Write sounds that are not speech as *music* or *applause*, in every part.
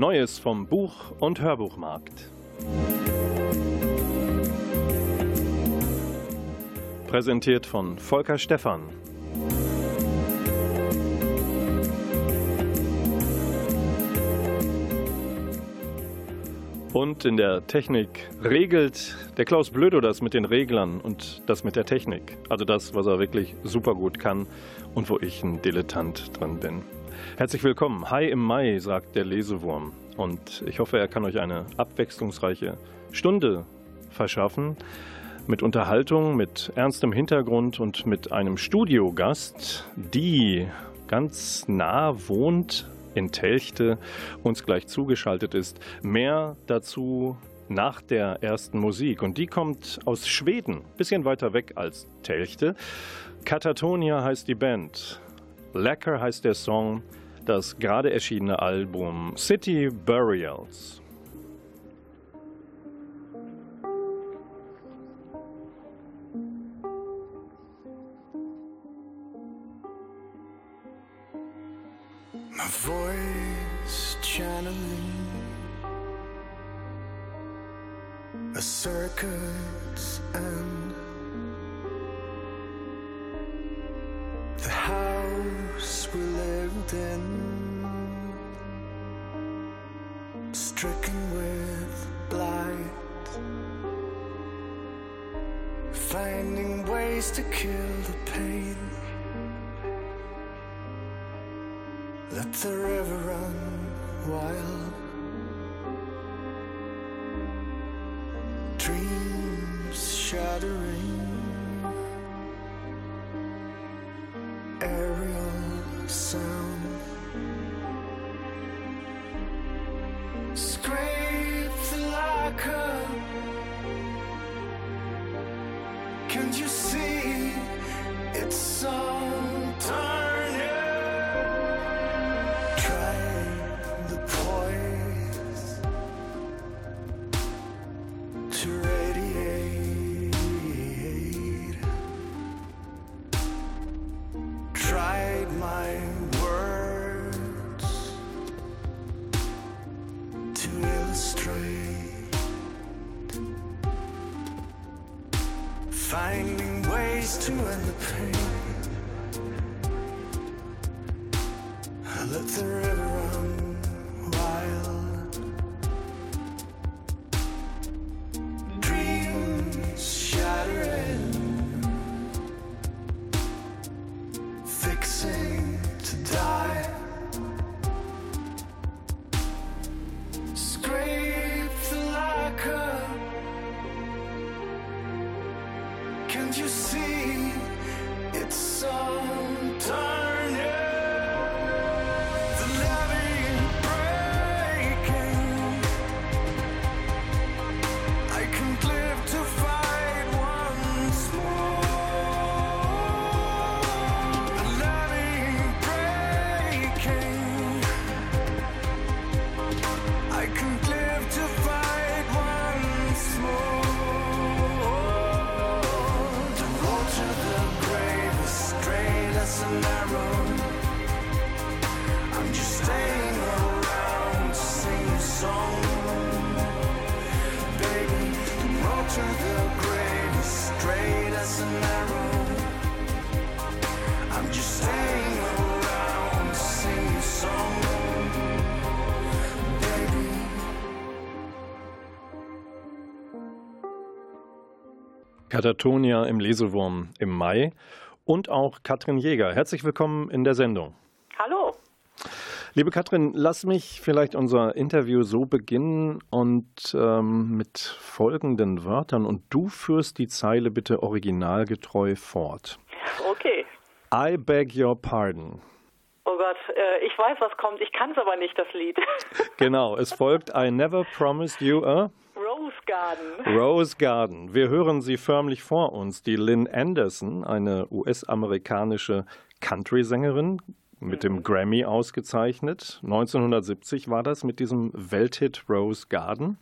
Neues vom Buch- und Hörbuchmarkt. Präsentiert von Volker Stephan. Und in der Technik regelt der Klaus Blödo das mit den Reglern und das mit der Technik. Also das, was er wirklich super gut kann und wo ich ein Dilettant drin bin. Herzlich willkommen. Hi im Mai, sagt der Lesewurm. Und ich hoffe, er kann euch eine abwechslungsreiche Stunde verschaffen. Mit Unterhaltung, mit ernstem Hintergrund und mit einem Studiogast, die ganz nah wohnt in Telchte, uns gleich zugeschaltet ist. Mehr dazu nach der ersten Musik. Und die kommt aus Schweden, bisschen weiter weg als Telchte. Katatonia heißt die Band. Lecker heißt der Song das gerade erschienene Album City Burials. Katatonia im Lesewurm im Mai und auch Katrin Jäger. Herzlich willkommen in der Sendung. Hallo. Liebe Katrin, lass mich vielleicht unser Interview so beginnen und ähm, mit folgenden Wörtern und du führst die Zeile bitte originalgetreu fort. Okay. I beg your pardon. Oh Gott, äh, ich weiß, was kommt. Ich kann es aber nicht, das Lied. genau, es folgt I Never Promised You a Rose Garden. Rose Garden. Wir hören sie förmlich vor uns. Die Lynn Anderson, eine US-amerikanische Country-Sängerin, mit dem mhm. Grammy ausgezeichnet. 1970 war das mit diesem Welthit Rose Garden. Mhm.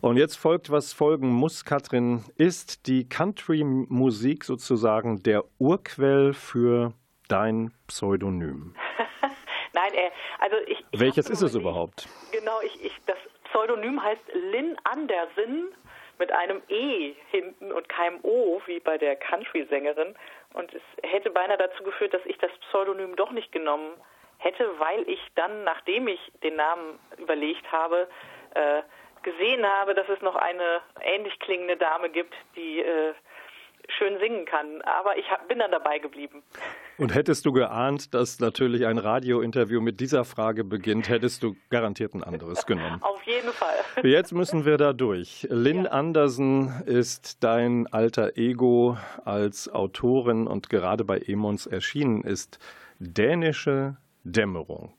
Und jetzt folgt, was folgen muss, Katrin, ist die Country-Musik sozusagen der Urquell für dein Pseudonym? *laughs* Nein, äh, also ich. ich Welches ist es überhaupt? Genau, ich, ich, das Pseudonym heißt Lynn Anderson mit einem E hinten und keinem O, wie bei der Country-Sängerin. Und es hätte beinahe dazu geführt, dass ich das Pseudonym doch nicht genommen hätte, weil ich dann, nachdem ich den Namen überlegt habe, äh, gesehen habe, dass es noch eine ähnlich klingende Dame gibt, die äh, schön singen kann. Aber ich hab, bin dann dabei geblieben. Und hättest du geahnt, dass natürlich ein Radiointerview mit dieser Frage beginnt, hättest du garantiert ein anderes genommen. *laughs* Auf jeden Fall. Jetzt müssen wir da durch. Lynn ja. Andersen ist dein alter Ego als Autorin und gerade bei Emons erschienen ist Dänische Dämmerung.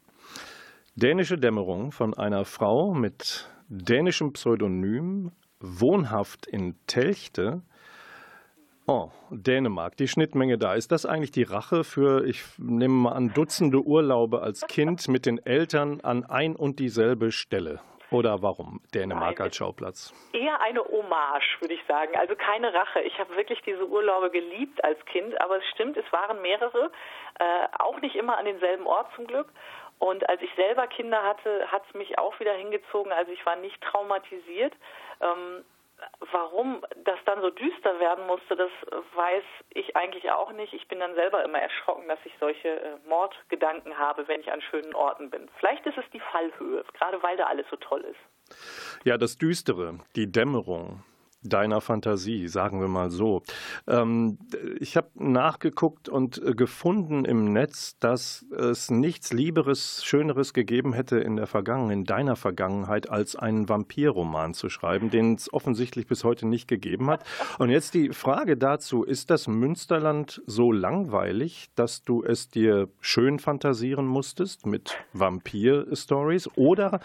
Dänische Dämmerung von einer Frau mit dänischem Pseudonym, wohnhaft in Telchte, Oh, Dänemark, die Schnittmenge da. Ist das eigentlich die Rache für, ich nehme mal an, Dutzende Urlaube als Kind mit den Eltern an ein und dieselbe Stelle? Oder warum Dänemark Nein, als Schauplatz? Eher eine Hommage, würde ich sagen. Also keine Rache. Ich habe wirklich diese Urlaube geliebt als Kind, aber es stimmt, es waren mehrere, äh, auch nicht immer an denselben Ort zum Glück. Und als ich selber Kinder hatte, hat es mich auch wieder hingezogen. Also ich war nicht traumatisiert. Ähm, warum das dann so düster werden musste, das weiß ich eigentlich auch nicht. Ich bin dann selber immer erschrocken, dass ich solche äh, Mordgedanken habe, wenn ich an schönen Orten bin. Vielleicht ist es die Fallhöhe, gerade weil da alles so toll ist. Ja, das Düstere, die Dämmerung, deiner Fantasie, sagen wir mal so. Ähm, ich habe nachgeguckt und äh, gefunden im Netz, dass es nichts Lieberes, Schöneres gegeben hätte in der Vergangenheit, in deiner Vergangenheit, als einen Vampirroman zu schreiben, den es offensichtlich bis heute nicht gegeben hat. Und jetzt die Frage dazu, ist das Münsterland so langweilig, dass du es dir schön fantasieren musstest mit Vampir-Stories? Oder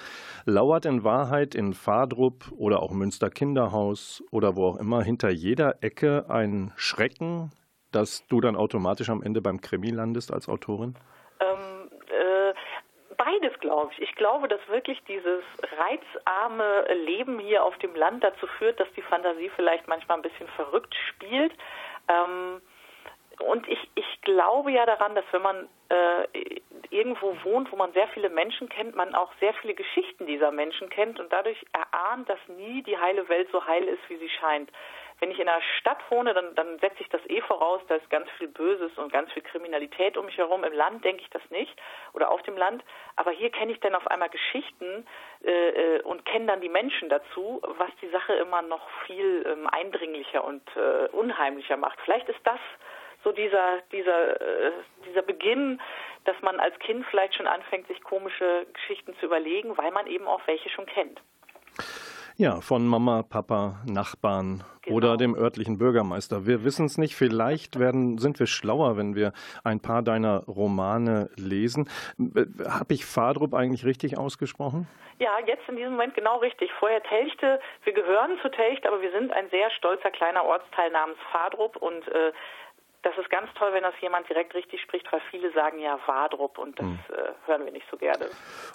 lauert in Wahrheit in Fadrup oder auch Münster Kinderhaus oder wo auch immer hinter jeder Ecke ein Schrecken, dass du dann automatisch am Ende beim Krimi landest als Autorin? Ähm, äh, beides, glaube ich. Ich glaube, dass wirklich dieses reizarme Leben hier auf dem Land dazu führt, dass die Fantasie vielleicht manchmal ein bisschen verrückt spielt. Ähm, und ich, ich glaube ja daran, dass wenn man äh, irgendwo wohnt, wo man sehr viele Menschen kennt, man auch sehr viele Geschichten dieser Menschen kennt und dadurch erahnt, dass nie die heile Welt so heil ist, wie sie scheint. Wenn ich in einer Stadt wohne, dann, dann setze ich das eh voraus, da ist ganz viel Böses und ganz viel Kriminalität um mich herum. Im Land denke ich das nicht oder auf dem Land. Aber hier kenne ich dann auf einmal Geschichten äh, äh und kenne dann die Menschen dazu, was die Sache immer noch viel ähm, eindringlicher und äh, unheimlicher macht. Vielleicht ist das so dieser, dieser, äh, dieser Beginn, dass man als Kind vielleicht schon anfängt, sich komische Geschichten zu überlegen, weil man eben auch welche schon kennt. Ja, von Mama, Papa, Nachbarn genau. oder dem örtlichen Bürgermeister. Wir wissen es nicht. Vielleicht werden, sind wir schlauer, wenn wir ein paar deiner Romane lesen. Äh, Habe ich Fadrup eigentlich richtig ausgesprochen? Ja, jetzt in diesem Moment genau richtig. Vorher Telchte, wir gehören zu Telcht, aber wir sind ein sehr stolzer kleiner Ortsteil namens Fadrup und äh, das ist ganz toll, wenn das jemand direkt richtig spricht, weil viele sagen ja Fadrup und das hm. äh, hören wir nicht so gerne.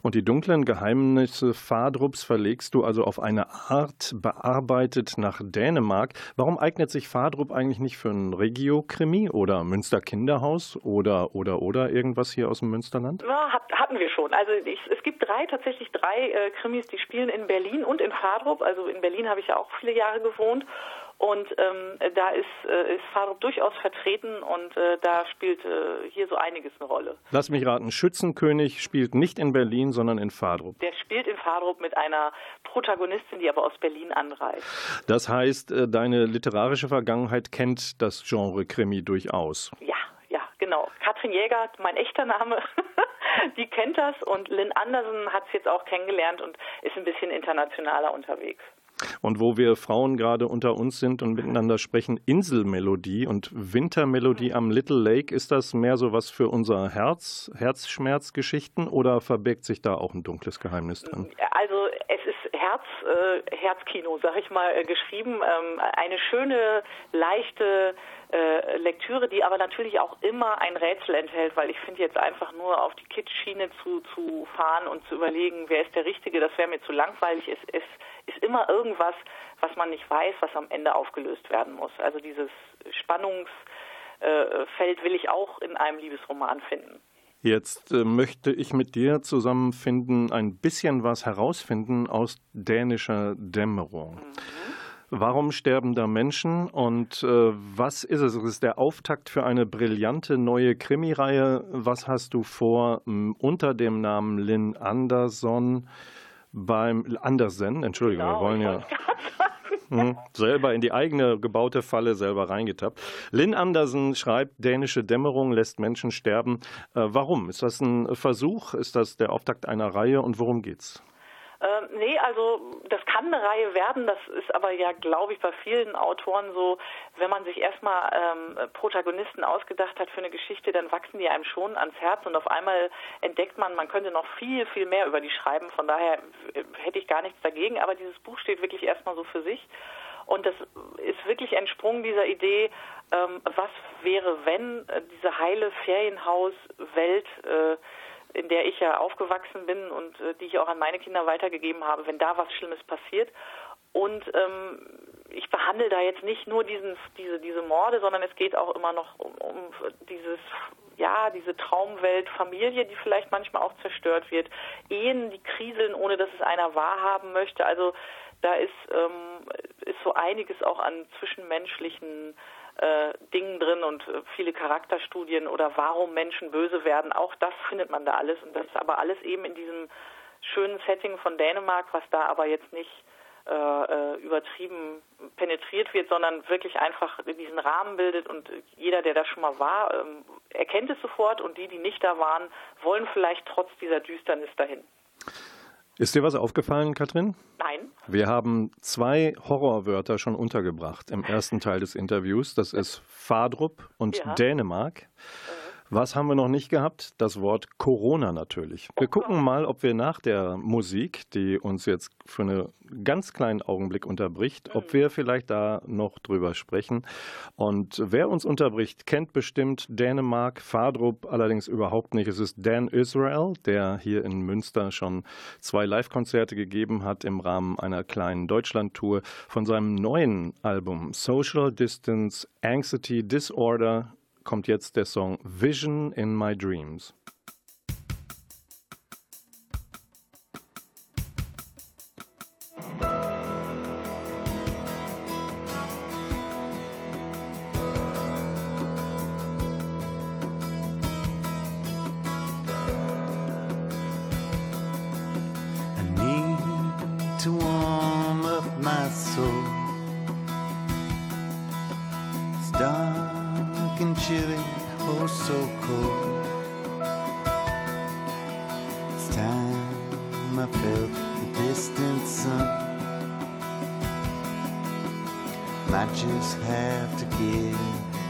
Und die dunklen Geheimnisse Fadrups verlegst du also auf eine Art bearbeitet nach Dänemark. Warum eignet sich Fadrup eigentlich nicht für ein Regio-Krimi oder Münster Kinderhaus oder oder oder irgendwas hier aus dem Münsterland? Ja, hat, hatten wir schon. Also ich, es gibt drei, tatsächlich drei äh, Krimis, die spielen in Berlin und in Fadrup. Also in Berlin habe ich ja auch viele Jahre gewohnt und ähm, da ist, äh, ist Fadrup durchaus vertreten und äh, da spielt äh, hier so einiges eine Rolle. Lass mich raten, Schützenkönig spielt nicht in Berlin, sondern in Fadrup. Der spielt in Fadrup mit einer Protagonistin, die aber aus Berlin anreist. Das heißt, äh, deine literarische Vergangenheit kennt das Genre Krimi durchaus. Ja, ja, genau. Katrin Jäger, mein echter Name, *laughs* die kennt das und Lynn Anderson hat es jetzt auch kennengelernt und ist ein bisschen internationaler unterwegs. Und wo wir Frauen gerade unter uns sind und miteinander sprechen, Inselmelodie und Wintermelodie am Little Lake, ist das mehr so was für unser Herz, Herzschmerzgeschichten oder verbirgt sich da auch ein dunkles Geheimnis drin? Also es ist Herz, äh, Herzkino, sag ich mal, äh, geschrieben. Ähm, eine schöne, leichte äh, Lektüre, die aber natürlich auch immer ein Rätsel enthält, weil ich finde jetzt einfach nur auf die Kitsch-Schiene zu, zu fahren und zu überlegen, wer ist der Richtige, das wäre mir zu langweilig. Es, es ist immer irgendwas, was man nicht weiß, was am Ende aufgelöst werden muss. Also dieses Spannungsfeld will ich auch in einem Liebesroman finden. Jetzt äh, möchte ich mit dir zusammenfinden, ein bisschen was herausfinden aus dänischer Dämmerung. Mhm. Warum sterben da Menschen und äh, was ist es? Es ist der Auftakt für eine brillante neue Krimireihe. Was hast du vor unter dem Namen Lynn Anderson beim Andersen? Entschuldigung, genau, wir wollen ja hm, selber in die eigene gebaute Falle selber reingetappt. Lynn Andersen schreibt, dänische Dämmerung lässt Menschen sterben. Äh, warum? Ist das ein Versuch? Ist das der Auftakt einer Reihe und worum geht's? Ähm, nee, also das kann eine Reihe werden, das ist aber ja, glaube ich, bei vielen Autoren so, wenn man sich erstmal ähm, Protagonisten ausgedacht hat für eine Geschichte, dann wachsen die einem schon ans Herz und auf einmal entdeckt man, man könnte noch viel, viel mehr über die schreiben. Von daher äh, hätte ich gar nichts dagegen, aber dieses Buch steht wirklich erstmal so für sich. Und das ist wirklich entsprungen dieser Idee, ähm, was wäre, wenn äh, diese heile Ferienhauswelt äh, in der ich ja aufgewachsen bin und äh, die ich auch an meine Kinder weitergegeben habe, wenn da was Schlimmes passiert. Und ähm, ich behandle da jetzt nicht nur diesen, diese, diese Morde, sondern es geht auch immer noch um, um dieses, ja, diese Traumwelt, Familie, die vielleicht manchmal auch zerstört wird, Ehen, die kriseln, ohne dass es einer wahrhaben möchte. Also da ist, ähm, ist so einiges auch an zwischenmenschlichen äh, Dingen drin und äh, viele Charakterstudien oder warum Menschen böse werden. Auch das findet man da alles und das ist aber alles eben in diesem schönen Setting von Dänemark, was da aber jetzt nicht äh, äh übertrieben penetriert wird, sondern wirklich einfach diesen Rahmen bildet und jeder, der da schon mal war, ähm, erkennt es sofort und die, die nicht da waren, wollen vielleicht trotz dieser Düsternis dahin. Ist dir was aufgefallen, Katrin? Nein. Wir haben zwei Horrorwörter schon untergebracht im ersten Teil des Interviews. Das ist Fadrup und ja. Dänemark. Äh. Was haben wir noch nicht gehabt? Das Wort Corona natürlich. Wir gucken mal, ob wir nach der Musik, die uns jetzt für einen ganz kleinen Augenblick unterbricht, ob wir vielleicht da noch drüber sprechen. Und wer uns unterbricht, kennt bestimmt Dänemark, Fadrup allerdings überhaupt nicht. Es ist Dan Israel, der hier in Münster schon zwei Live-Konzerte gegeben hat im Rahmen einer kleinen Deutschland-Tour von seinem neuen Album Social Distance Anxiety Disorder kommt jetzt der Song Vision in My Dreams. just have to get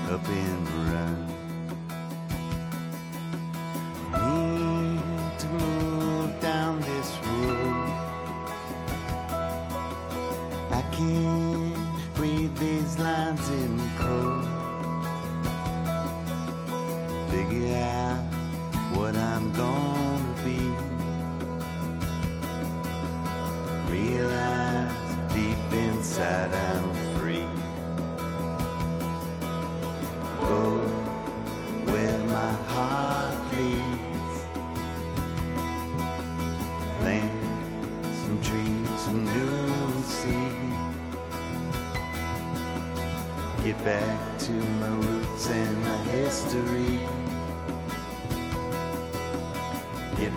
up and run. Need to move down this road. I can't read these lines in code. Figure out what I'm gonna be. Realize deep inside I'm.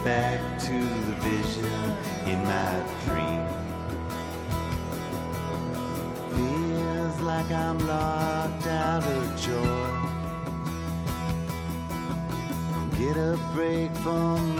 back to the vision in my dream. Feels like I'm locked out of joy. Get a break from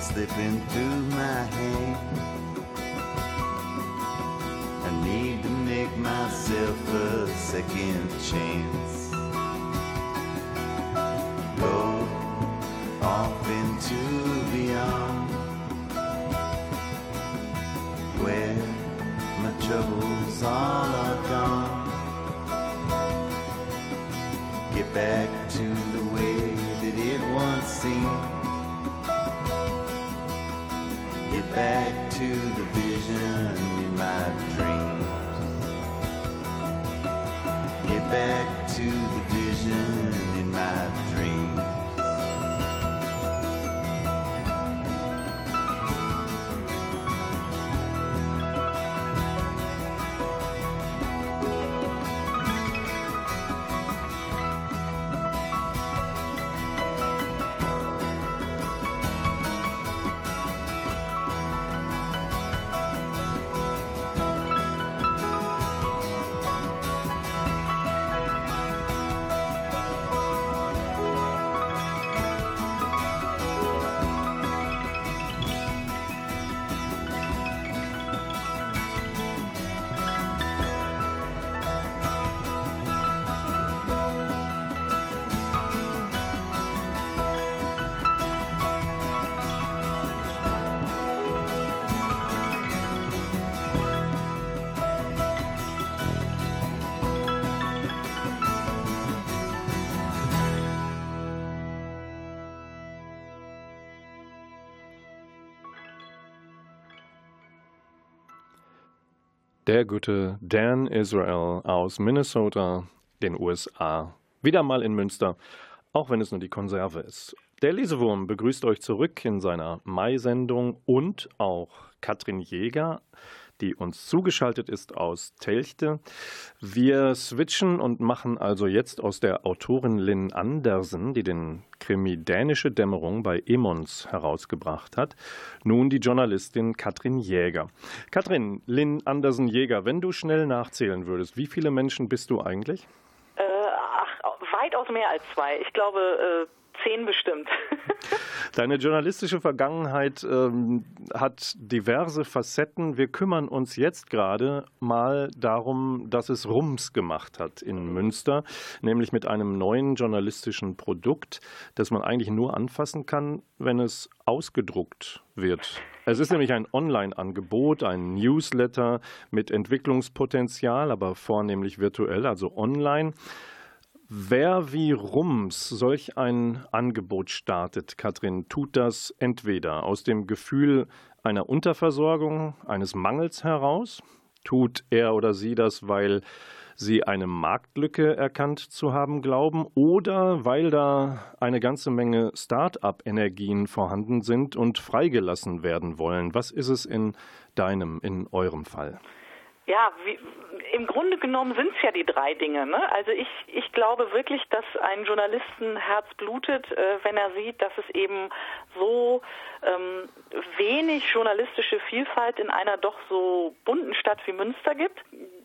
slipping through my hands. I need to make myself a second chance. Go off into beyond where my troubles all are gone. Get back to the vision Der gute Dan Israel aus Minnesota, den USA. Wieder mal in Münster, auch wenn es nur die Konserve ist. Der Lesewurm begrüßt euch zurück in seiner Mai-Sendung und auch Katrin Jäger, die uns zugeschaltet ist aus Telchte. Wir switchen und machen also jetzt aus der Autorin Lynn Andersen, die den Krimi Dänische Dämmerung bei Emons herausgebracht hat, nun die Journalistin Katrin Jäger. Katrin, Lynn Andersen Jäger, wenn du schnell nachzählen würdest, wie viele Menschen bist du eigentlich? Weitaus mehr als zwei. Ich glaube, äh zehn bestimmt. *laughs* Deine journalistische Vergangenheit ähm, hat diverse Facetten. Wir kümmern uns jetzt gerade mal darum, dass es Rums gemacht hat in Münster, nämlich mit einem neuen journalistischen Produkt, das man eigentlich nur anfassen kann, wenn es ausgedruckt wird. Es ist nämlich ein Online-Angebot, ein Newsletter mit Entwicklungspotenzial, aber vornehmlich virtuell, also online. Wer wie Rums solch ein Angebot startet, Katrin, tut das entweder aus dem Gefühl einer Unterversorgung, eines Mangels heraus, tut er oder sie das, weil sie eine Marktlücke erkannt zu haben glauben oder weil da eine ganze Menge Start-up-Energien vorhanden sind und freigelassen werden wollen. Was ist es in deinem, in eurem Fall? Ja, wie, im Grunde genommen sind es ja die drei Dinge. Ne? Also ich, ich glaube wirklich, dass ein Journalistenherz blutet, äh, wenn er sieht, dass es eben so ähm, wenig journalistische Vielfalt in einer doch so bunten Stadt wie Münster gibt.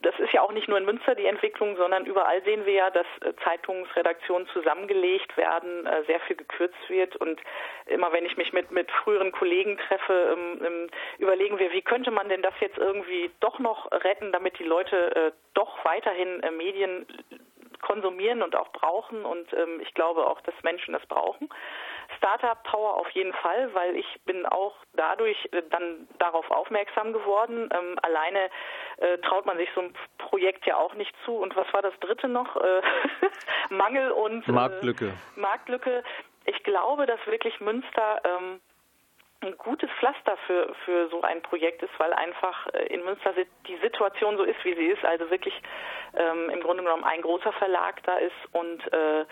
Das ist ja auch nicht nur in Münster die Entwicklung, sondern überall sehen wir ja, dass äh, Zeitungsredaktionen zusammengelegt werden, äh, sehr viel gekürzt wird. Und immer wenn ich mich mit, mit früheren Kollegen treffe, ähm, ähm, überlegen wir, wie könnte man denn das jetzt irgendwie doch noch retten, damit die Leute äh, doch weiterhin Medien konsumieren und auch brauchen und ähm, ich glaube auch, dass Menschen das brauchen. Startup Power auf jeden Fall, weil ich bin auch dadurch äh, dann darauf aufmerksam geworden. Ähm, alleine äh, traut man sich so ein Projekt ja auch nicht zu. Und was war das dritte noch? Äh, *laughs* Mangel und äh, Marktlücke. Marktlücke. Ich glaube, dass wirklich Münster ähm, ein gutes Pflaster für, für so ein Projekt ist, weil einfach äh, in Münster die Situation so ist, wie sie ist. Also wirklich ähm, im Grunde genommen ein großer Verlag da ist und äh,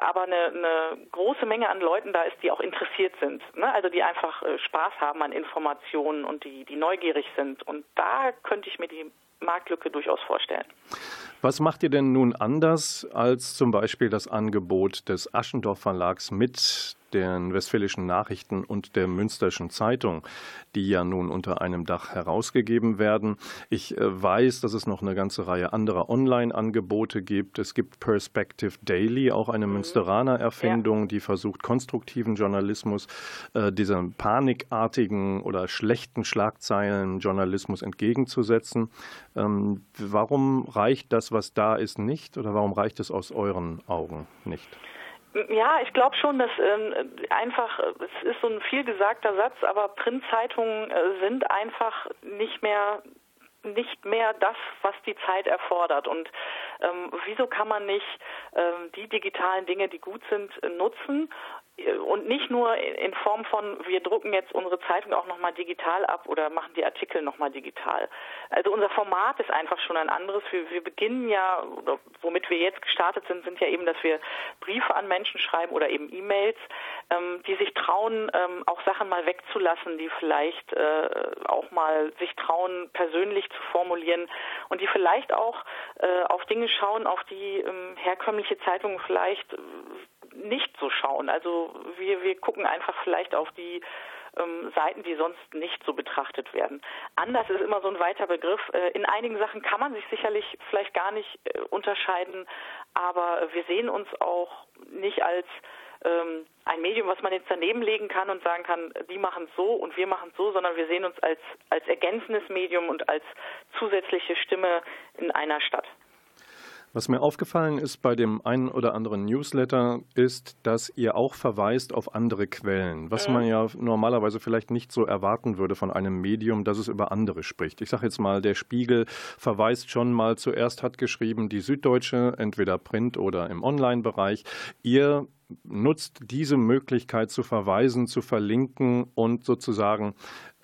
aber eine, eine große Menge an Leuten da ist, die auch interessiert sind. Ne? Also die einfach äh, Spaß haben an Informationen und die, die neugierig sind. Und da könnte ich mir die Marktlücke durchaus vorstellen. Was macht ihr denn nun anders als zum Beispiel das Angebot des Aschendorf Verlags mit den Westfälischen Nachrichten und der Münsterschen Zeitung, die ja nun unter einem Dach herausgegeben werden. Ich äh, weiß, dass es noch eine ganze Reihe anderer Online-Angebote gibt. Es gibt Perspective Daily, auch eine mhm. Münsteraner Erfindung, ja. die versucht, konstruktiven Journalismus, äh, diesem panikartigen oder schlechten Schlagzeilen Journalismus entgegenzusetzen. Ähm, warum reicht das, was da ist, nicht oder warum reicht es aus euren Augen nicht? Ja, ich glaube schon, dass ähm, einfach, es ist so ein vielgesagter Satz, aber Printzeitungen äh, sind einfach nicht mehr nicht mehr das, was die Zeit erfordert. Und ähm, wieso kann man nicht ähm, die digitalen Dinge, die gut sind, nutzen und nicht nur in Form von, wir drucken jetzt unsere Zeitung auch nochmal digital ab oder machen die Artikel nochmal digital. Also unser Format ist einfach schon ein anderes. Wir, wir beginnen ja, womit wir jetzt gestartet sind, sind ja eben, dass wir Briefe an Menschen schreiben oder eben E-Mails, ähm, die sich trauen, ähm, auch Sachen mal wegzulassen, die vielleicht äh, auch mal sich trauen, persönlich zu formulieren und die vielleicht auch äh, auf Dinge schauen, auf die ähm, herkömmliche Zeitungen vielleicht nicht so schauen. Also wir, wir gucken einfach vielleicht auf die ähm, Seiten, die sonst nicht so betrachtet werden. Anders ist immer so ein weiter Begriff. Äh, in einigen Sachen kann man sich sicherlich vielleicht gar nicht äh, unterscheiden, aber wir sehen uns auch nicht als ähm, ein Medium, was man jetzt daneben legen kann und sagen kann, die machen es so und wir machen es so, sondern wir sehen uns als, als ergänzendes Medium und als zusätzliche Stimme in einer Stadt. Was mir aufgefallen ist bei dem einen oder anderen Newsletter, ist, dass ihr auch verweist auf andere Quellen, was man ja normalerweise vielleicht nicht so erwarten würde von einem Medium, dass es über andere spricht. Ich sage jetzt mal, der Spiegel verweist schon mal, zuerst hat geschrieben die Süddeutsche, entweder Print oder im Online-Bereich. Ihr nutzt diese Möglichkeit zu verweisen, zu verlinken und sozusagen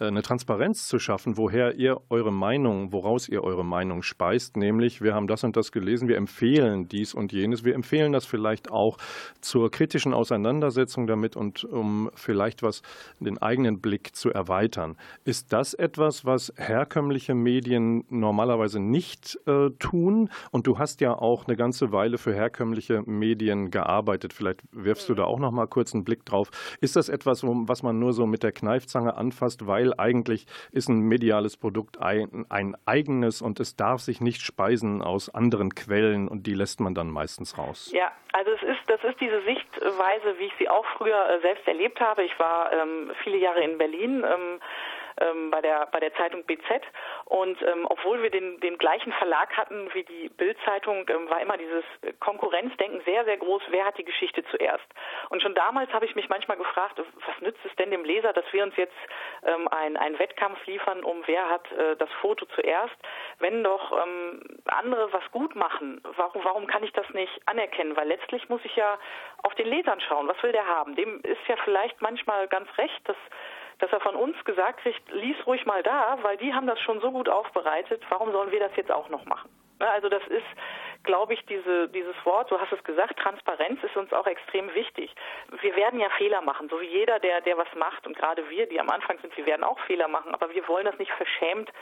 eine Transparenz zu schaffen, woher ihr eure Meinung, woraus ihr eure Meinung speist, nämlich wir haben das und das gelesen, wir empfehlen dies und jenes, wir empfehlen das vielleicht auch zur kritischen Auseinandersetzung damit und um vielleicht was den eigenen Blick zu erweitern. Ist das etwas, was herkömmliche Medien normalerweise nicht äh, tun? Und du hast ja auch eine ganze Weile für herkömmliche Medien gearbeitet. Vielleicht wirfst du da auch noch mal kurz einen Blick drauf. Ist das etwas, was man nur so mit der Kneifzange anfasst, weil weil eigentlich ist ein mediales Produkt ein, ein eigenes und es darf sich nicht speisen aus anderen Quellen und die lässt man dann meistens raus. Ja, also es ist, das ist diese Sichtweise, wie ich sie auch früher äh, selbst erlebt habe. Ich war ähm, viele Jahre in Berlin. Ähm, ähm, bei der bei der Zeitung BZ und ähm, obwohl wir den den gleichen Verlag hatten wie die Bildzeitung, ähm, war immer dieses Konkurrenzdenken sehr sehr groß. Wer hat die Geschichte zuerst? Und schon damals habe ich mich manchmal gefragt, was nützt es denn dem Leser, dass wir uns jetzt ähm, ein einen Wettkampf liefern, um wer hat äh, das Foto zuerst, wenn doch ähm, andere was gut machen? Warum warum kann ich das nicht anerkennen? Weil letztlich muss ich ja auf den Lesern schauen. Was will der haben? Dem ist ja vielleicht manchmal ganz recht, dass dass er von uns gesagt kriegt, lies ruhig mal da, weil die haben das schon so gut aufbereitet, warum sollen wir das jetzt auch noch machen? Ne, also das ist, glaube ich, diese, dieses Wort, du hast es gesagt, Transparenz ist uns auch extrem wichtig. Wir werden ja Fehler machen, so wie jeder, der, der was macht und gerade wir, die am Anfang sind, wir werden auch Fehler machen, aber wir wollen das nicht verschämt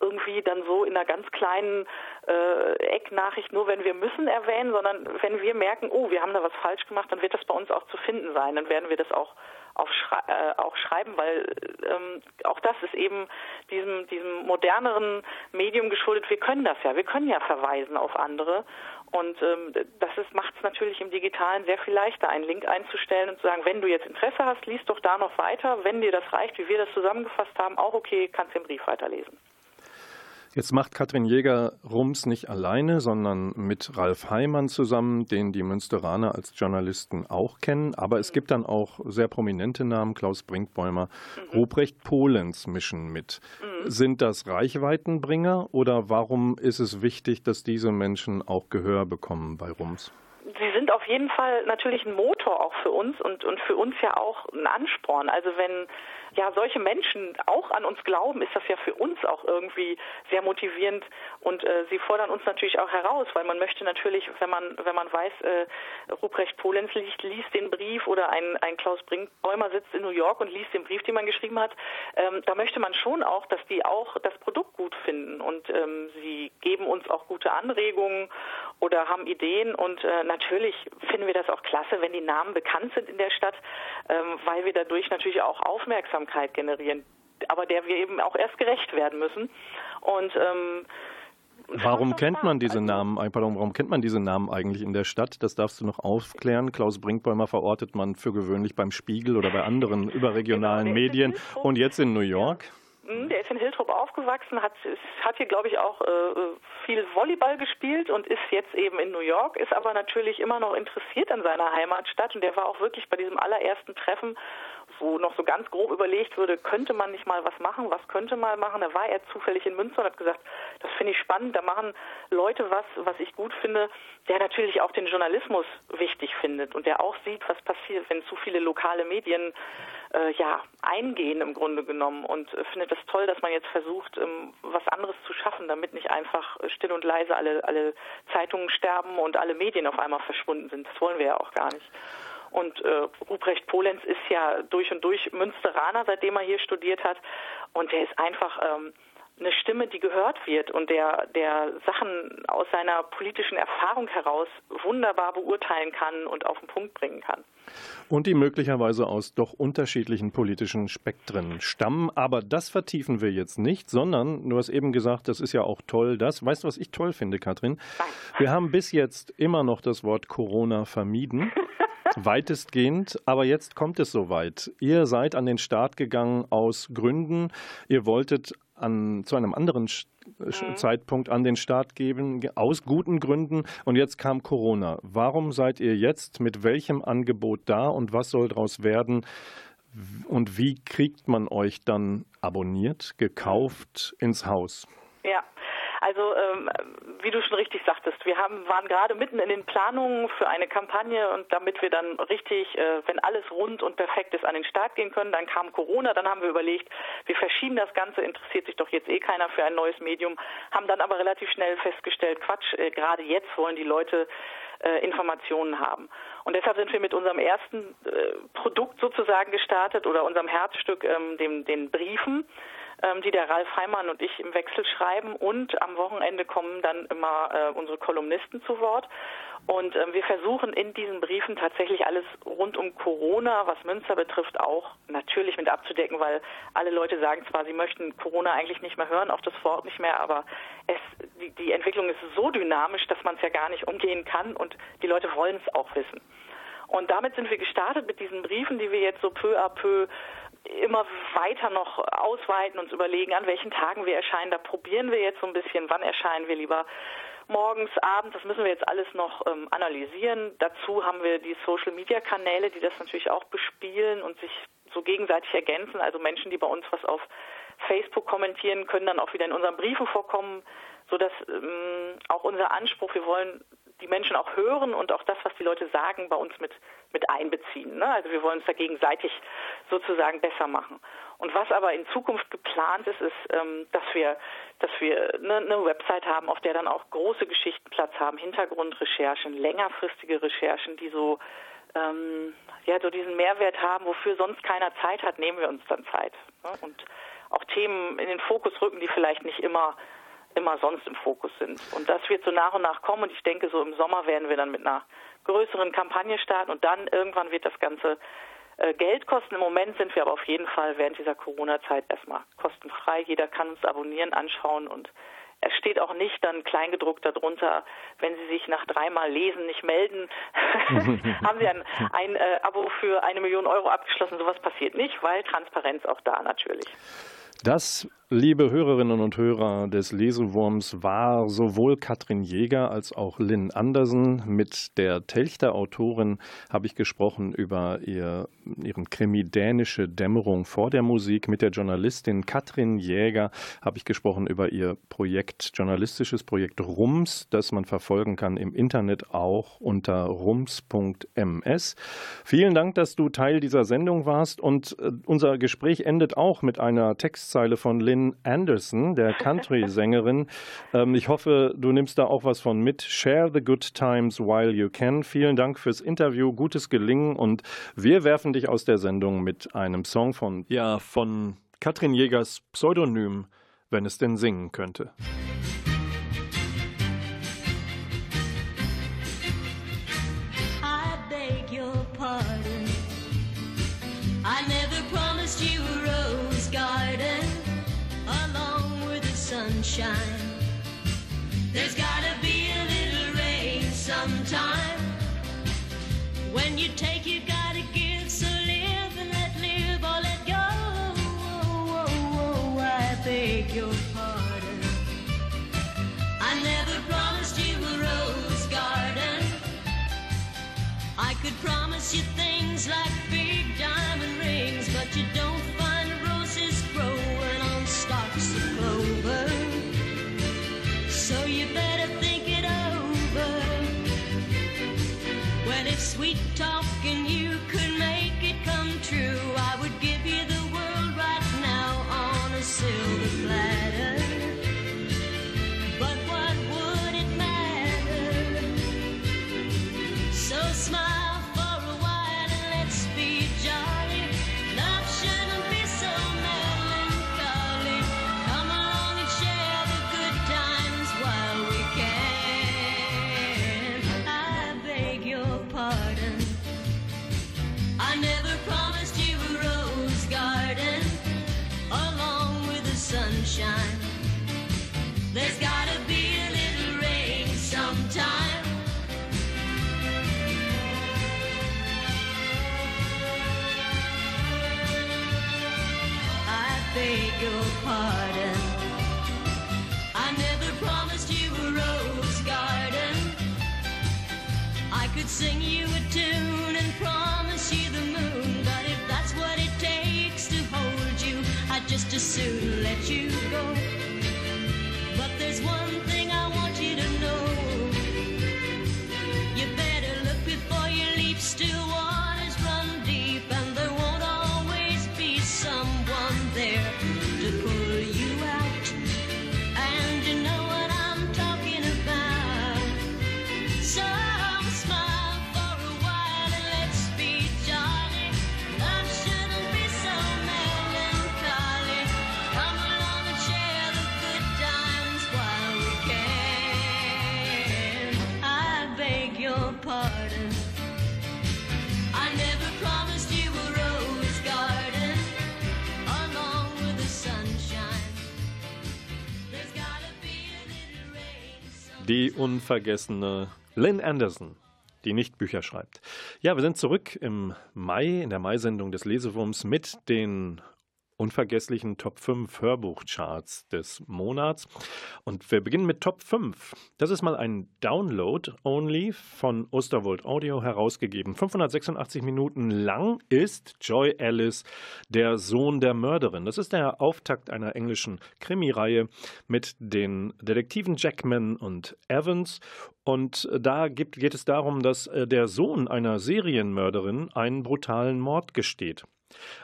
irgendwie dann so in einer ganz kleinen äh, Ecknachricht, nur wenn wir müssen erwähnen, sondern wenn wir merken, oh, wir haben da was falsch gemacht, dann wird das bei uns auch zu finden sein, dann werden wir das auch Schrei äh, auch schreiben, weil ähm, auch das ist eben diesem, diesem moderneren Medium geschuldet. Wir können das ja, wir können ja verweisen auf andere und ähm, das macht es natürlich im Digitalen sehr viel leichter, einen Link einzustellen und zu sagen, wenn du jetzt Interesse hast, liest doch da noch weiter. Wenn dir das reicht, wie wir das zusammengefasst haben, auch okay, kannst den Brief weiterlesen. Jetzt macht Katrin Jäger Rums nicht alleine, sondern mit Ralf Heimann zusammen, den die Münsteraner als Journalisten auch kennen. Aber es gibt dann auch sehr prominente Namen, Klaus Brinkbäumer, mhm. Ruprecht Polenz mischen mit. Mhm. Sind das Reichweitenbringer oder warum ist es wichtig, dass diese Menschen auch Gehör bekommen bei Rums? Sie sind auf jeden Fall natürlich ein Motor auch für uns und, und für uns ja auch ein Ansporn. Also wenn ja solche Menschen auch an uns glauben, ist das ja für uns auch irgendwie sehr motivierend. Und äh, sie fordern uns natürlich auch heraus, weil man möchte natürlich, wenn man wenn man weiß, äh, Ruprecht Polenz liest, liest den Brief oder ein, ein Klaus Brinkbäumer sitzt in New York und liest den Brief, den man geschrieben hat, ähm, da möchte man schon auch, dass die auch das Produkt gut finden. Und ähm, sie geben uns auch gute Anregungen oder haben Ideen. Und äh, natürlich finden wir das auch klasse, wenn die Namen bekannt sind in der Stadt, ähm, weil wir dadurch natürlich auch Aufmerksamkeit generieren, aber der wir eben auch erst gerecht werden müssen. Und ähm, Warum kennt man diese Namen? Pardon, warum kennt man diese Namen eigentlich in der Stadt? Das darfst du noch aufklären. Klaus Brinkbäumer verortet man für gewöhnlich beim Spiegel oder bei anderen überregionalen genau, Medien und jetzt in New York. Hm, der ist in Hiltrup aufgewachsen, hat, hat hier, glaube ich, auch äh, viel Volleyball gespielt und ist jetzt eben in New York, ist aber natürlich immer noch interessiert an seiner Heimatstadt und der war auch wirklich bei diesem allerersten Treffen wo noch so ganz grob überlegt würde, könnte man nicht mal was machen, was könnte man machen. Da war er zufällig in Münster und hat gesagt, das finde ich spannend, da machen Leute was, was ich gut finde, der natürlich auch den Journalismus wichtig findet und der auch sieht, was passiert, wenn zu viele lokale Medien äh, ja eingehen im Grunde genommen und äh, findet das toll, dass man jetzt versucht, ähm, was anderes zu schaffen, damit nicht einfach still und leise alle, alle Zeitungen sterben und alle Medien auf einmal verschwunden sind. Das wollen wir ja auch gar nicht. Und äh, Ruprecht Polenz ist ja durch und durch Münsteraner, seitdem er hier studiert hat. Und er ist einfach ähm, eine Stimme, die gehört wird und der, der Sachen aus seiner politischen Erfahrung heraus wunderbar beurteilen kann und auf den Punkt bringen kann. Und die möglicherweise aus doch unterschiedlichen politischen Spektren stammen. Aber das vertiefen wir jetzt nicht, sondern du hast eben gesagt, das ist ja auch toll, das. Weißt du, was ich toll finde, Katrin? Wir haben bis jetzt immer noch das Wort Corona vermieden. *laughs* Weitestgehend, aber jetzt kommt es soweit. Ihr seid an den Start gegangen aus Gründen. Ihr wolltet an, zu einem anderen mhm. Zeitpunkt an den Start geben, aus guten Gründen. Und jetzt kam Corona. Warum seid ihr jetzt mit welchem Angebot da und was soll daraus werden? Und wie kriegt man euch dann abonniert, gekauft ins Haus? Ja, also ähm, wie du schon richtig sagtest, wir haben, waren gerade mitten in den Planungen für eine Kampagne und damit wir dann richtig, äh, wenn alles rund und perfekt ist, an den Start gehen können, dann kam Corona, dann haben wir überlegt, wir verschieben das Ganze, interessiert sich doch jetzt eh keiner für ein neues Medium, haben dann aber relativ schnell festgestellt, Quatsch, äh, gerade jetzt wollen die Leute äh, Informationen haben. Und deshalb sind wir mit unserem ersten äh, Produkt sozusagen gestartet oder unserem Herzstück, ähm, dem, den Briefen die der Ralf Heimann und ich im Wechsel schreiben. Und am Wochenende kommen dann immer äh, unsere Kolumnisten zu Wort. Und ähm, wir versuchen in diesen Briefen tatsächlich alles rund um Corona, was Münster betrifft, auch natürlich mit abzudecken, weil alle Leute sagen zwar, sie möchten Corona eigentlich nicht mehr hören, auch das Wort nicht mehr, aber es, die, die Entwicklung ist so dynamisch, dass man es ja gar nicht umgehen kann und die Leute wollen es auch wissen. Und damit sind wir gestartet mit diesen Briefen, die wir jetzt so peu à peu immer weiter noch ausweiten, uns überlegen, an welchen Tagen wir erscheinen. Da probieren wir jetzt so ein bisschen, wann erscheinen wir lieber morgens, abends, das müssen wir jetzt alles noch ähm, analysieren. Dazu haben wir die Social-Media-Kanäle, die das natürlich auch bespielen und sich so gegenseitig ergänzen. Also Menschen, die bei uns was auf Facebook kommentieren, können dann auch wieder in unseren Briefen vorkommen, sodass ähm, auch unser Anspruch, wir wollen die Menschen auch hören und auch das, was die Leute sagen, bei uns mit, mit einbeziehen. Ne? Also wir wollen uns da gegenseitig sozusagen besser machen. Und was aber in Zukunft geplant ist, ist, ähm, dass wir, dass wir eine, eine Website haben, auf der dann auch große Geschichten Platz haben, Hintergrundrecherchen, längerfristige Recherchen, die so ähm, ja so diesen Mehrwert haben, wofür sonst keiner Zeit hat, nehmen wir uns dann Zeit. Ne? Und auch Themen in den Fokus rücken, die vielleicht nicht immer immer sonst im Fokus sind. Und das wird so nach und nach kommen und ich denke, so im Sommer werden wir dann mit einer größeren Kampagne starten und dann irgendwann wird das Ganze äh, Geld kosten. Im Moment sind wir aber auf jeden Fall während dieser Corona-Zeit erstmal kostenfrei. Jeder kann uns abonnieren, anschauen und es steht auch nicht dann kleingedruckt darunter, wenn Sie sich nach dreimal Lesen nicht melden, *laughs* haben Sie ein, ein äh, Abo für eine Million Euro abgeschlossen. Sowas passiert nicht, weil Transparenz auch da natürlich. Das liebe Hörerinnen und Hörer des Lesewurms, war sowohl Katrin Jäger als auch Lynn Andersen. Mit der Telchter Autorin habe ich gesprochen über ihr, ihren Krimi Dänische Dämmerung vor der Musik. Mit der Journalistin Katrin Jäger habe ich gesprochen über ihr Projekt, journalistisches Projekt Rums, das man verfolgen kann im Internet auch unter rums.ms. Vielen Dank, dass du Teil dieser Sendung warst und äh, unser Gespräch endet auch mit einer Textzeile von Lynn Lynn Anderson, der Country-Sängerin. *laughs* Ähm, ich hoffe, du nimmst da auch was von mit. Share the good times while you can. Vielen Dank fürs Interview, gutes Gelingen und wir werfen dich aus der Sendung mit einem Song von, ja, von Katrin Jägers Pseudonym, wenn es denn singen könnte. When you take, you gotta give. So live and let live or let go. Oh, oh, oh, I beg your pardon. I never promised you a rose garden. I could promise you things like big just soon let you go. Unvergessene Lynn Anderson, die nicht Bücher schreibt. Ja, wir sind zurück im Mai, in der Mai-Sendung des Lesewurms mit den unvergesslichen Top 5 Hörbuchcharts des Monats. Und wir beginnen mit Top 5. Das ist mal ein Download-only von Osterwold Audio herausgegeben. 586 Minuten lang ist Joy Alice, der Sohn der Mörderin. Das ist der Auftakt einer englischen Krimireihe mit den Detektiven Jackman und Evans. Und da geht es darum, dass äh, der Sohn einer Serienmörderin einen brutalen Mord gesteht.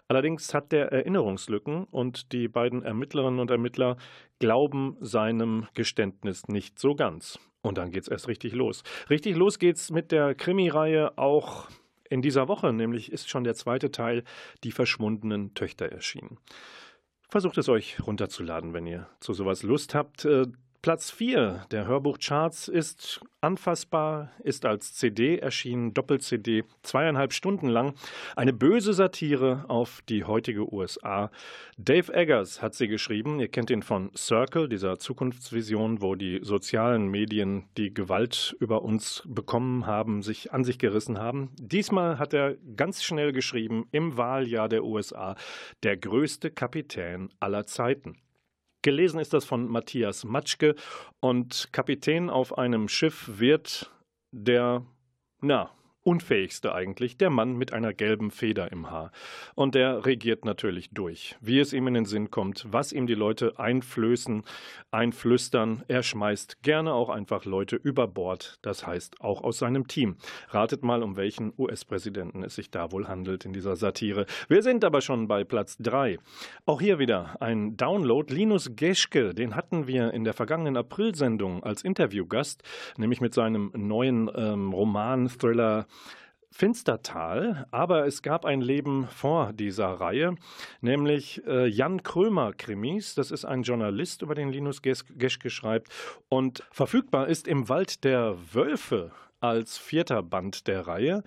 Allerdings hat der Erinnerungslücken und die beiden Ermittlerinnen und Ermittler glauben seinem Geständnis nicht so ganz. Und dann geht's erst richtig los. Richtig los geht's mit der Krimireihe auch in dieser Woche, nämlich ist schon der zweite Teil Die verschwundenen Töchter erschienen. Versucht es euch runterzuladen, wenn ihr zu sowas Lust habt. Platz 4 der Hörbuchcharts ist anfassbar, ist als CD erschienen, Doppel-CD, zweieinhalb Stunden lang. Eine böse Satire auf die heutige USA. Dave Eggers hat sie geschrieben. Ihr kennt ihn von Circle, dieser Zukunftsvision, wo die sozialen Medien die Gewalt über uns bekommen haben, sich an sich gerissen haben. Diesmal hat er ganz schnell geschrieben, im Wahljahr der USA, der größte Kapitän aller Zeiten. Gelesen ist das von Matthias Matschke. Und Kapitän auf einem Schiff wird der, na, unfähigste eigentlich, der Mann mit einer gelben Feder im Haar. Und der regiert natürlich durch, wie es ihm in den Sinn kommt, was ihm die Leute einflößen, einflüstern. Er schmeißt gerne auch einfach Leute über Bord, das heißt auch aus seinem Team. Ratet mal, um welchen US-Präsidenten es sich da wohl handelt in dieser Satire. Wir sind aber schon bei Platz 3. Auch hier wieder ein Download. Linus Geschke, den hatten wir in der vergangenen April-Sendung als Interviewgast, nämlich mit seinem neuen ähm, Roman-Thriller Finstertal, aber es gab ein Leben vor dieser Reihe, nämlich äh, Jan Krömer Krimis. Das ist ein Journalist, über den Linus Geschke schreibt und verfügbar ist im Wald der Wölfe als vierter Band der Reihe.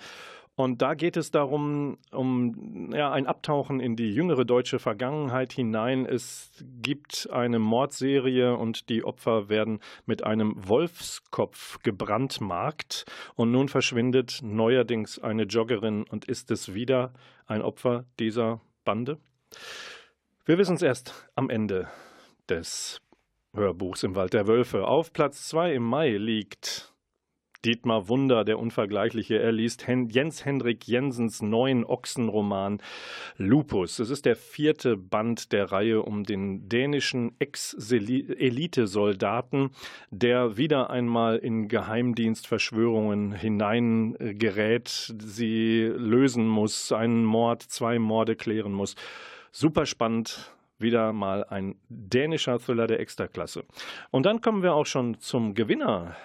Und da geht es darum, um ja, ein Abtauchen in die jüngere deutsche Vergangenheit hinein. Es gibt eine Mordserie und die Opfer werden mit einem Wolfskopf gebrandmarkt. Und nun verschwindet neuerdings eine Joggerin und ist es wieder ein Opfer dieser Bande? Wir wissen es erst am Ende des Hörbuchs im Wald der Wölfe. Auf Platz 2 im Mai liegt Dietmar Wunder, der Unvergleichliche. Er liest Jens Hendrik Jensens neuen Ochsenroman Lupus. Es ist der vierte Band der Reihe um den dänischen Ex-Elite-Soldaten, der wieder einmal in Geheimdienstverschwörungen hineingerät, sie lösen muss, einen Mord, zwei Morde klären muss. Super spannend, wieder mal ein dänischer Thriller der Extraklasse. Und dann kommen wir auch schon zum Gewinner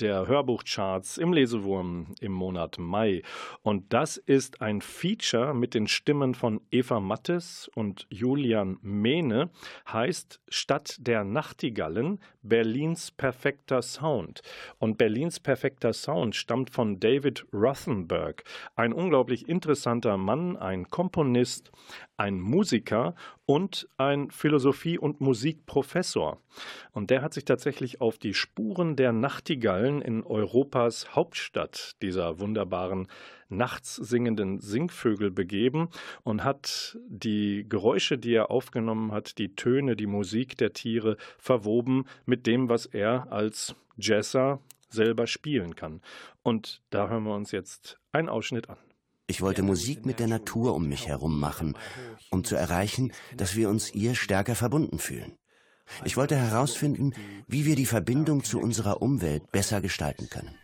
der Hörbuchcharts im Lesewurm im Monat Mai. Und das ist ein Feature mit den Stimmen von Eva Mattes und Julian Mehne, heißt Stadt der Nachtigallen Berlins perfekter Sound. Und Berlins perfekter Sound stammt von David Rothenberg, ein unglaublich interessanter Mann, ein Komponist, ein Musiker und ein Philosophie- und Musikprofessor. Und der hat sich tatsächlich auf die Spuren der Nachtigallen in Europas Hauptstadt, dieser wunderbaren nachts singenden Singvögel begeben und hat die Geräusche, die er aufgenommen hat, die Töne, die Musik der Tiere verwoben mit dem, was er als Jazzer selber spielen kann. Und da hören wir uns jetzt einen Ausschnitt an. Ich wollte Musik mit der Natur um mich herum machen, um zu erreichen, dass wir uns ihr stärker verbunden fühlen. Ich wollte herausfinden, wie wir die Verbindung zu unserer Umwelt besser gestalten können.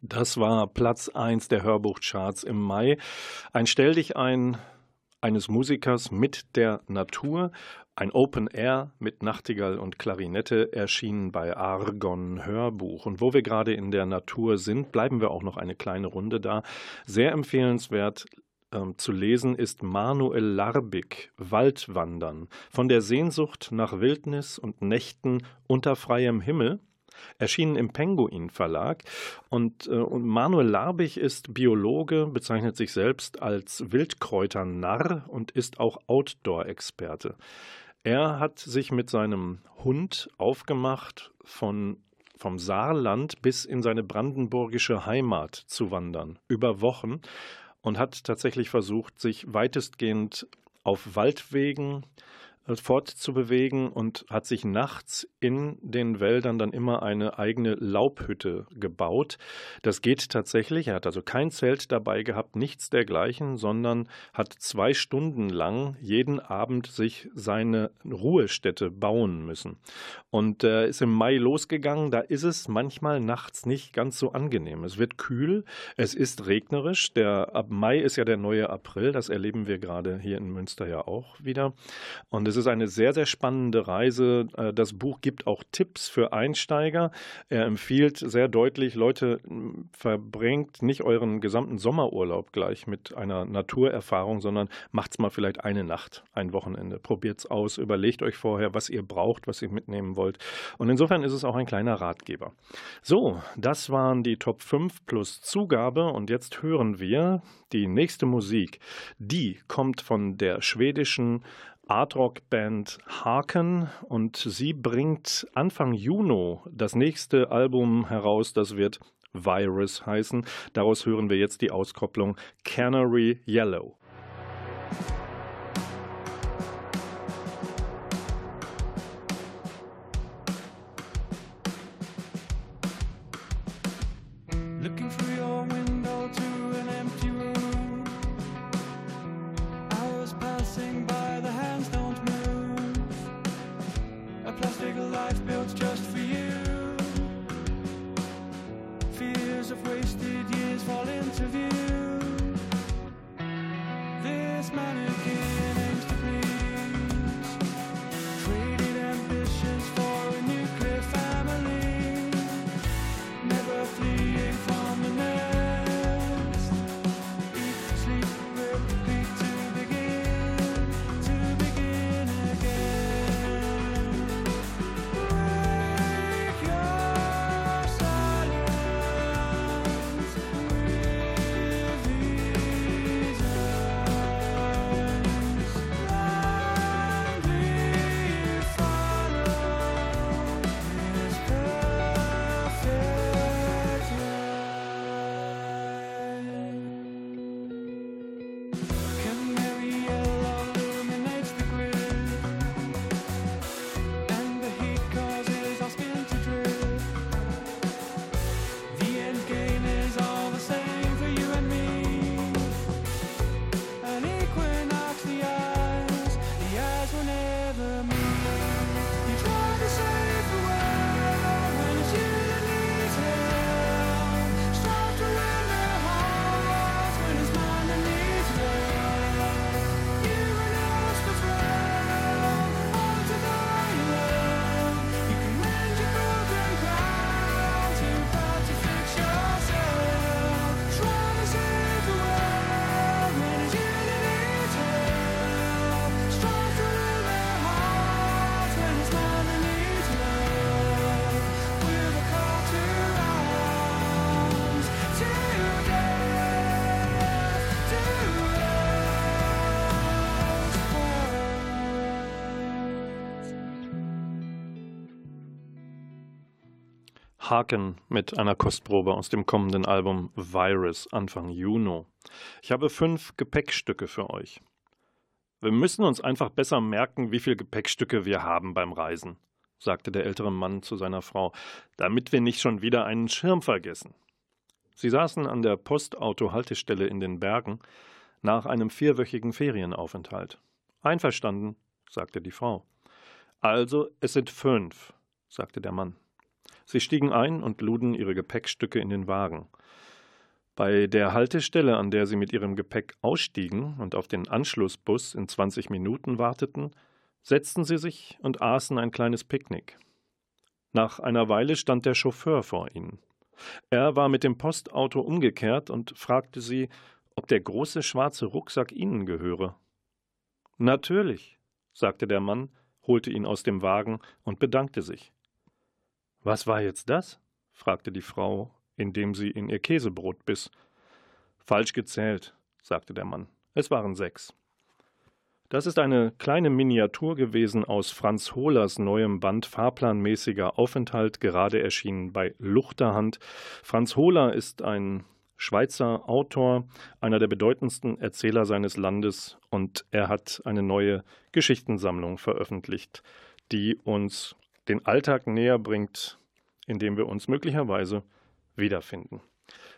Das war Platz 1 der Hörbuchcharts im Mai. Ein Stell dich ein eines Musikers mit der Natur. Ein Open Air mit Nachtigall und Klarinette erschienen bei Argon Hörbuch. Und wo wir gerade in der Natur sind, bleiben wir auch noch eine kleine Runde da. Sehr empfehlenswert ähm, zu lesen ist Manuel Larbig, Waldwandern. Von der Sehnsucht nach Wildnis und Nächten unter freiem Himmel erschienen im Penguin Verlag. Und, äh, und Manuel Larbig ist Biologe, bezeichnet sich selbst als Wildkräuternarr und ist auch Outdoor-Experte. Er hat sich mit seinem Hund aufgemacht, von, vom Saarland bis in seine brandenburgische Heimat zu wandern, über Wochen, und hat tatsächlich versucht, sich weitestgehend auf Waldwegen, fortzubewegen und hat sich nachts in den Wäldern dann immer eine eigene Laubhütte gebaut. Das geht tatsächlich. Er hat also kein Zelt dabei gehabt, nichts dergleichen, sondern hat zwei Stunden lang jeden Abend sich seine Ruhestätte bauen müssen. Und äh, ist im Mai losgegangen. Da ist es manchmal nachts nicht ganz so angenehm. Es wird kühl, es ist regnerisch. Der ab Mai ist ja der neue April. Das erleben wir gerade hier in Münster ja auch wieder. Und es es ist eine sehr, sehr spannende Reise. Äh, das Buch gibt auch Tipps für Einsteiger. Er empfiehlt sehr deutlich, Leute, verbringt nicht euren gesamten Sommerurlaub gleich mit einer Naturerfahrung, sondern macht's mal vielleicht eine Nacht, ein Wochenende. Probiert's aus, überlegt euch vorher, was ihr braucht, was ihr mitnehmen wollt. Und insofern ist es auch ein kleiner Ratgeber. So, das waren die Top 5 plus Zugabe und jetzt hören wir die nächste Musik. Die kommt von der schwedischen Artrock-Band Haken und sie bringt Anfang Juni das nächste Album heraus, das wird Virus heißen. Daraus hören wir jetzt die Auskopplung Canary Yellow. Haken mit einer Kostprobe aus dem kommenden Album Virus Anfang Juni. Ich habe fünf Gepäckstücke für euch. Wir müssen uns einfach besser merken, wie viele Gepäckstücke wir haben beim Reisen, sagte der ältere Mann zu seiner Frau, damit wir nicht schon wieder einen Schirm vergessen. Sie saßen an der Postauto-Haltestelle in den Bergen nach einem vierwöchigen Ferienaufenthalt. Einverstanden, sagte die Frau. Also, es sind fünf, sagte der Mann. Sie stiegen ein und luden ihre Gepäckstücke in den Wagen. Bei der Haltestelle, an der sie mit ihrem Gepäck ausstiegen und auf den Anschlussbus in 20 Minuten warteten, setzten sie sich und aßen ein kleines Picknick. Nach einer Weile stand der Chauffeur vor ihnen. Er war mit dem Postauto umgekehrt und fragte sie, ob der große schwarze Rucksack ihnen gehöre. Natürlich, sagte der Mann, holte ihn aus dem Wagen und bedankte sich. Was war jetzt das? fragte die Frau, indem sie in ihr Käsebrot biss. Falsch gezählt, sagte der Mann. Es waren sechs. Das ist eine kleine Miniatur gewesen aus Franz Hohlers neuem Band Fahrplanmäßiger Aufenthalt, gerade erschienen bei Luchterhand. Franz Hohler ist ein Schweizer Autor, einer der bedeutendsten Erzähler seines Landes, und er hat eine neue Geschichtensammlung veröffentlicht, die uns den Alltag näher bringt, in dem wir uns möglicherweise wiederfinden.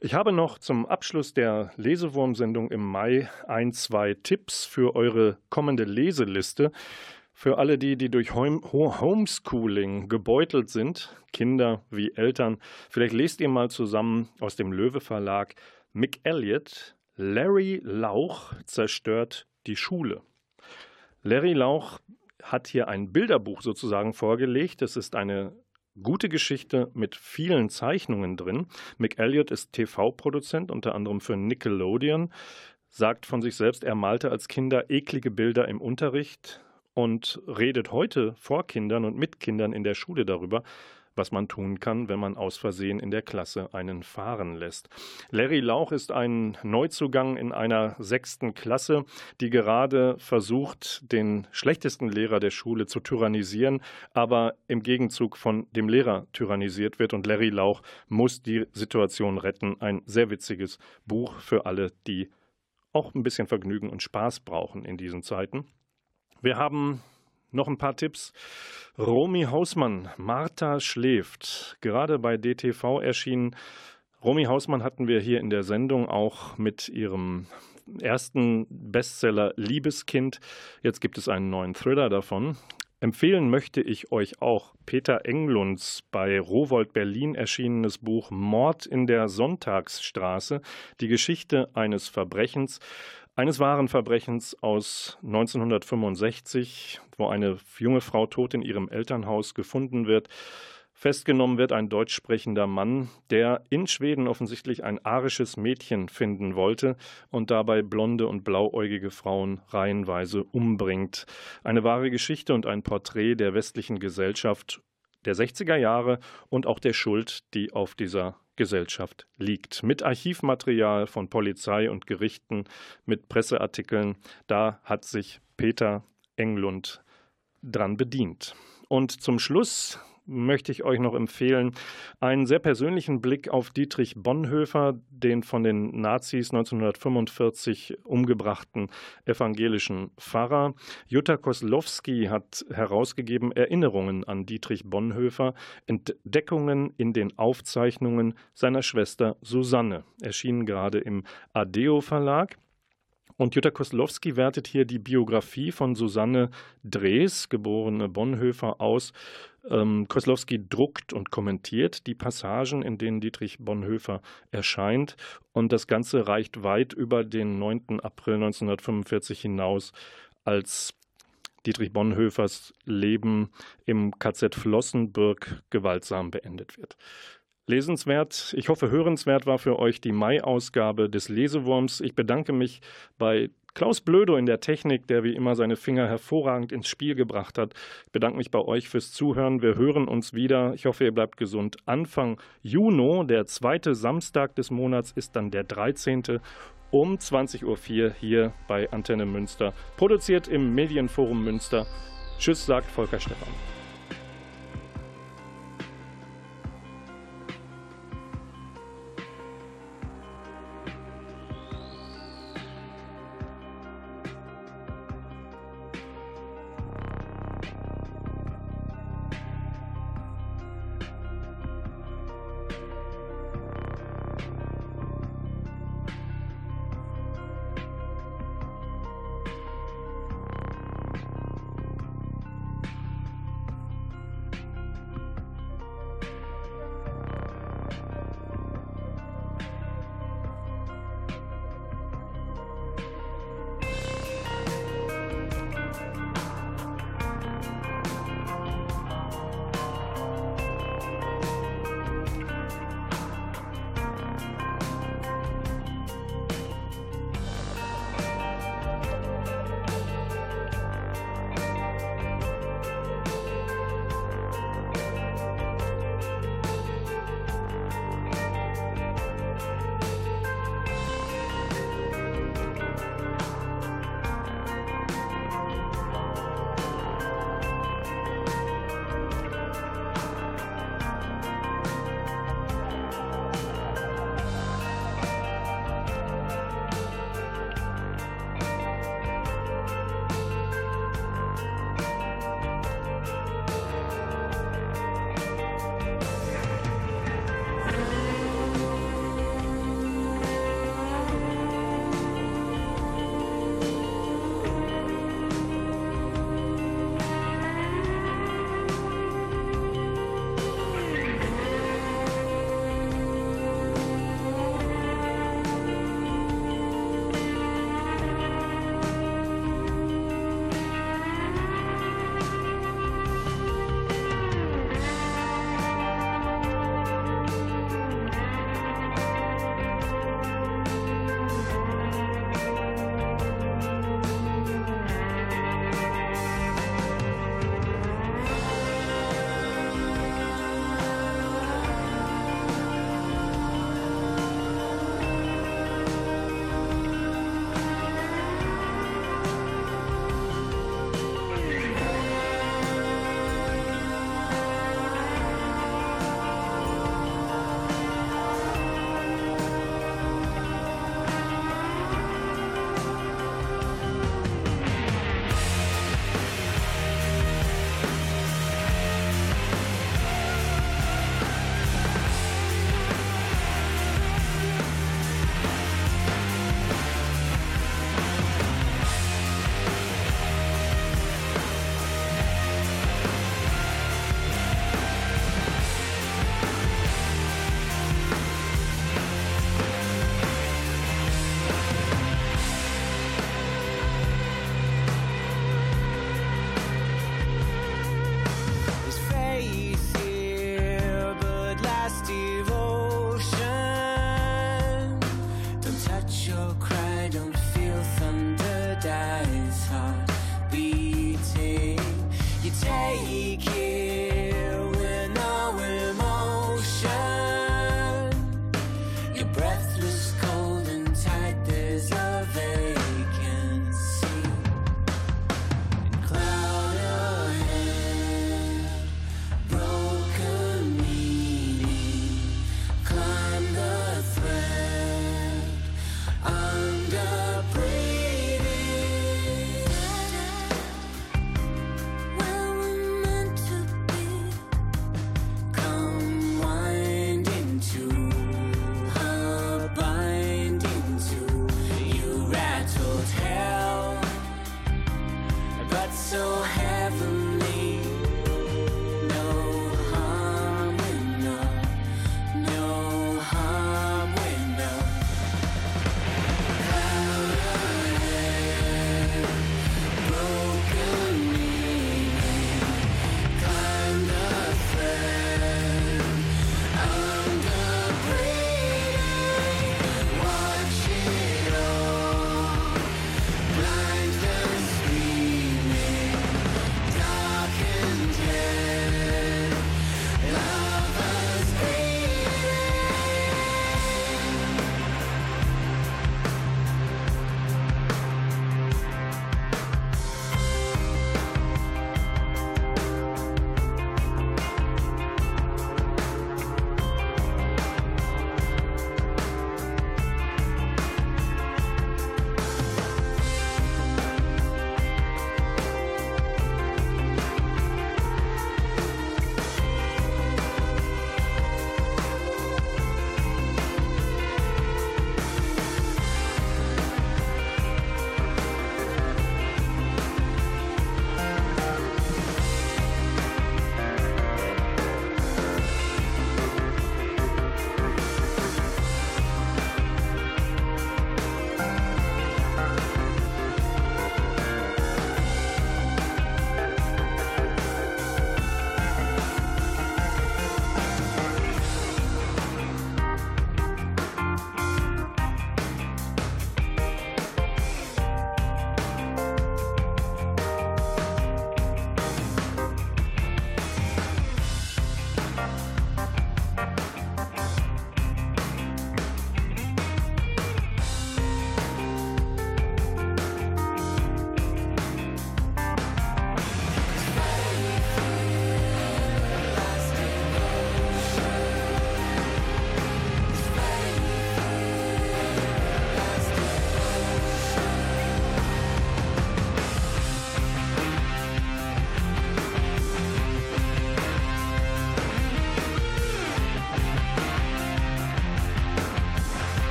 Ich habe noch zum Abschluss der Lesewurmsendung im Mai ein, zwei Tipps für eure kommende Leseliste. Für alle die, die durch Homeschooling gebeutelt sind, Kinder wie Eltern, vielleicht lest ihr mal zusammen aus dem Löwe Verlag Mick Elliott, Larry Lauch zerstört die Schule. Larry Lauch hat hier ein Bilderbuch sozusagen vorgelegt. Es ist eine gute Geschichte mit vielen Zeichnungen drin. Mick Elliott ist TV-Produzent, unter anderem für Nickelodeon, sagt von sich selbst, er malte als Kinder eklige Bilder im Unterricht und redet heute vor Kindern und mit Kindern in der Schule darüber, was man tun kann, wenn man aus Versehen in der Klasse einen fahren lässt. Larry Lauch ist ein Neuzugang in einer sechsten Klasse, die gerade versucht, den schlechtesten Lehrer der Schule zu tyrannisieren, aber im Gegenzug von dem Lehrer tyrannisiert wird. Und Larry Lauch muss die Situation retten. Ein sehr witziges Buch für alle, die auch ein bisschen Vergnügen und Spaß brauchen in diesen Zeiten. Wir haben noch ein paar Tipps. Romy Hausmann, Martha schläft, gerade bei DTV erschienen. Romy Hausmann hatten wir hier in der Sendung auch mit ihrem ersten Bestseller Liebeskind. Jetzt gibt es einen neuen Thriller davon. Empfehlen möchte ich euch auch Peter Englunds bei Rowold Berlin erschienenes Buch Mord in der Sonntagsstraße, die Geschichte eines Verbrechens eines wahren Verbrechens aus 1965, wo eine junge Frau tot in ihrem Elternhaus gefunden wird. Festgenommen wird ein deutsch sprechender Mann, der in Schweden offensichtlich ein arisches Mädchen finden wollte und dabei blonde und blauäugige Frauen reihenweise umbringt. Eine wahre Geschichte und ein Porträt der westlichen Gesellschaft der 60er Jahre und auch der Schuld, die auf dieser Gesellschaft liegt. Mit Archivmaterial von Polizei und Gerichten, mit Presseartikeln, da hat sich Peter Englund dran bedient. Und zum Schluss möchte ich euch noch empfehlen, einen sehr persönlichen Blick auf Dietrich Bonhoeffer, den von den Nazis 1945 umgebrachten evangelischen Pfarrer. Jutta Koslowski hat herausgegeben Erinnerungen an Dietrich Bonhoeffer, Entdeckungen in den Aufzeichnungen seiner Schwester Susanne, erschienen gerade im Adeo Verlag. Und Jutta Koslowski wertet hier die Biografie von Susanne Drees, geborene Bonhoeffer, aus. Ähm, Koslowski druckt und kommentiert die Passagen, in denen Dietrich Bonhoeffer erscheint. Und das Ganze reicht weit über den 9. April 1945 hinaus, als Dietrich Bonhoeffers Leben im KZ Flossenbürg gewaltsam beendet wird. Lesenswert, ich hoffe hörenswert war für euch die Mai-Ausgabe des Lesewurms. Ich bedanke mich bei Klaus Blödo in der Technik, der wie immer seine Finger hervorragend ins Spiel gebracht hat. Ich bedanke mich bei euch fürs Zuhören. Wir hören uns wieder. Ich hoffe, ihr bleibt gesund. Anfang Juni, der zweite Samstag des Monats, ist dann der 13. um 20.04 Uhr hier bei Antenne Münster. Produziert im Medienforum Münster. Tschüss, sagt Volker Stephan.